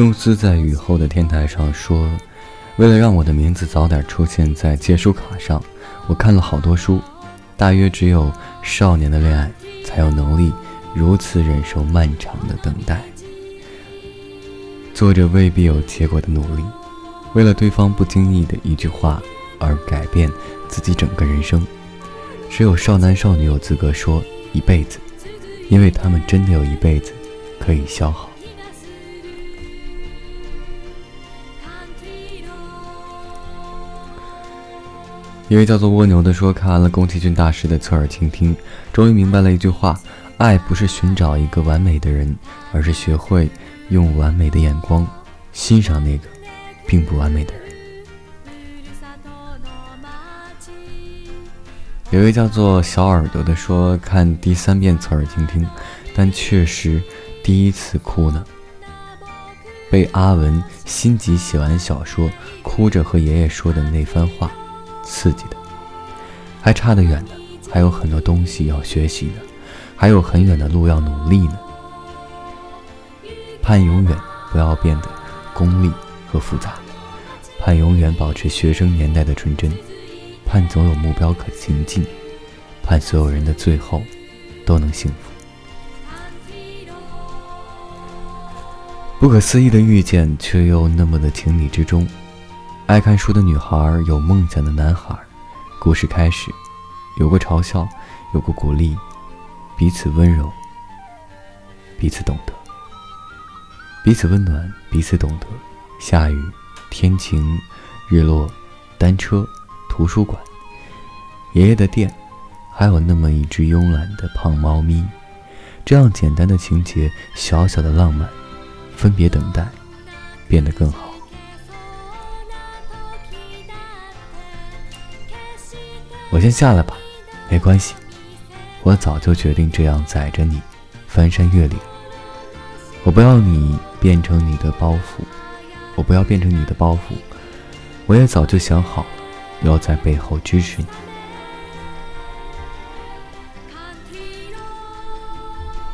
圣思在雨后的天台上说：“为了让我的名字早点出现在借书卡上，我看了好多书。大约只有少年的恋爱，才有能力如此忍受漫长的等待。做着未必有结果的努力，为了对方不经意的一句话而改变自己整个人生。只有少男少女有资格说一辈子，因为他们真的有一辈子可以消耗。”一位叫做蜗牛的说：“看完了宫崎骏大师的侧耳倾听，终于明白了一句话：爱不是寻找一个完美的人，而是学会用完美的眼光欣赏那个并不完美的人。”有一位叫做小耳朵的说：“看第三遍侧耳倾听，但确实第一次哭呢。被阿文心急写完小说，哭着和爷爷说的那番话。”刺激的，还差得远呢，还有很多东西要学习呢，还有很远的路要努力呢。盼永远不要变得功利和复杂，盼永远保持学生年代的纯真，盼总有目标可前进，盼所有人的最后都能幸福。不可思议的遇见，却又那么的情理之中。爱看书的女孩，有梦想的男孩，故事开始，有过嘲笑，有过鼓励，彼此温柔，彼此懂得，彼此温暖，彼此懂得。下雨，天晴，日落，单车，图书馆，爷爷的店，还有那么一只慵懒的胖猫咪。这样简单的情节，小小的浪漫，分别等待，变得更好。我先下来吧，没关系，我早就决定这样载着你，翻山越岭。我不要你变成你的包袱，我不要变成你的包袱。我也早就想好了，要在背后支持你。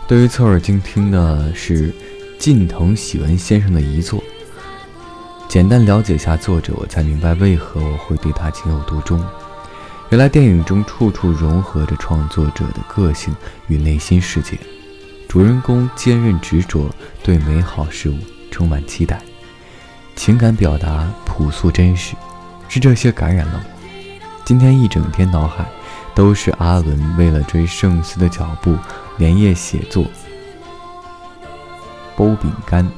对于侧耳倾听呢，是近藤喜文先生的遗作。简单了解下作者，我才明白为何我会对他情有独钟。原来电影中处处融合着创作者的个性与内心世界，主人公坚韧执着，对美好事物充满期待，情感表达朴素真实，是这些感染了我。今天一整天脑海都是阿伦为了追圣思的脚步连夜写作，剥饼干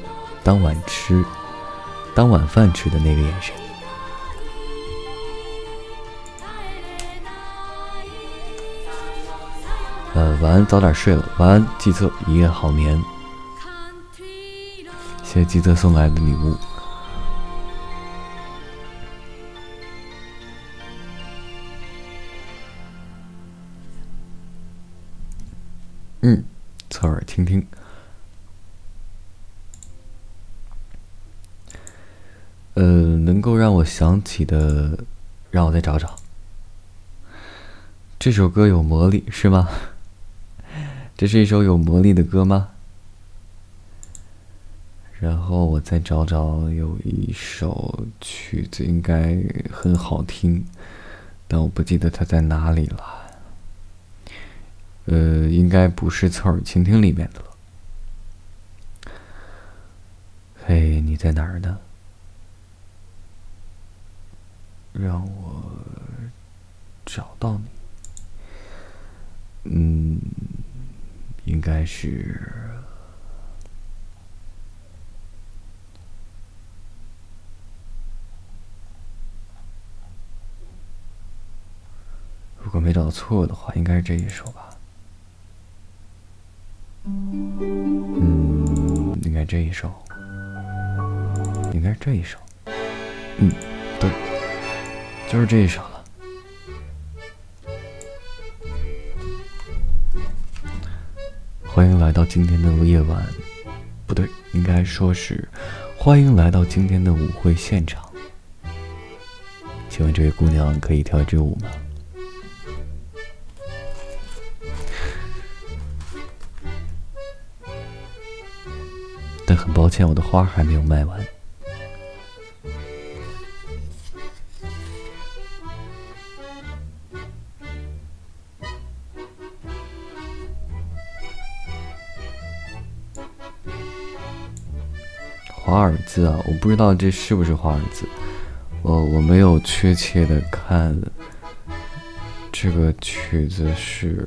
当晚吃，当晚饭吃的那个眼神。呃，晚安，早点睡了。晚安，季策，一夜好眠。谢谢季策送来的礼物。嗯，侧耳听听。呃，能够让我想起的，让我再找找。这首歌有魔力，是吗？这是一首有魔力的歌吗？然后我再找找，有一首曲子应该很好听，但我不记得它在哪里了。呃，应该不是侧耳倾听里面的了。嘿，你在哪儿呢？让我找到你。嗯。应该是，如果没找错的话，应该是这一首吧。嗯，应该这一首，应该是这一首。嗯，对，就是这一首了。欢迎来到今天的夜晚，不对，应该说是欢迎来到今天的舞会现场。请问这位姑娘可以跳一支舞吗？但很抱歉，我的花还没有卖完。华尔兹啊，我不知道这是不是华尔兹，我我没有确切的看这个曲子是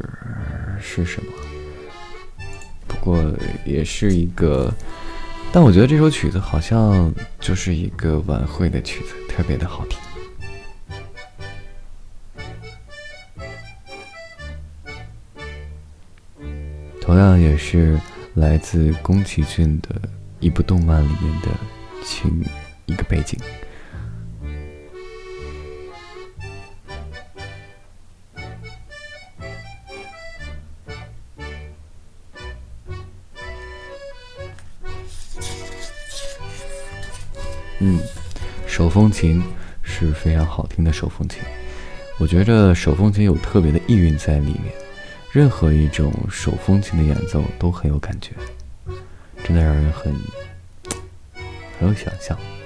是什么，不过也是一个，但我觉得这首曲子好像就是一个晚会的曲子，特别的好听。同样也是来自宫崎骏的。一部动漫里面的情一个背景，嗯，手风琴是非常好听的手风琴，我觉着手风琴有特别的意蕴在里面，任何一种手风琴的演奏都很有感觉。真的让人很很有想象。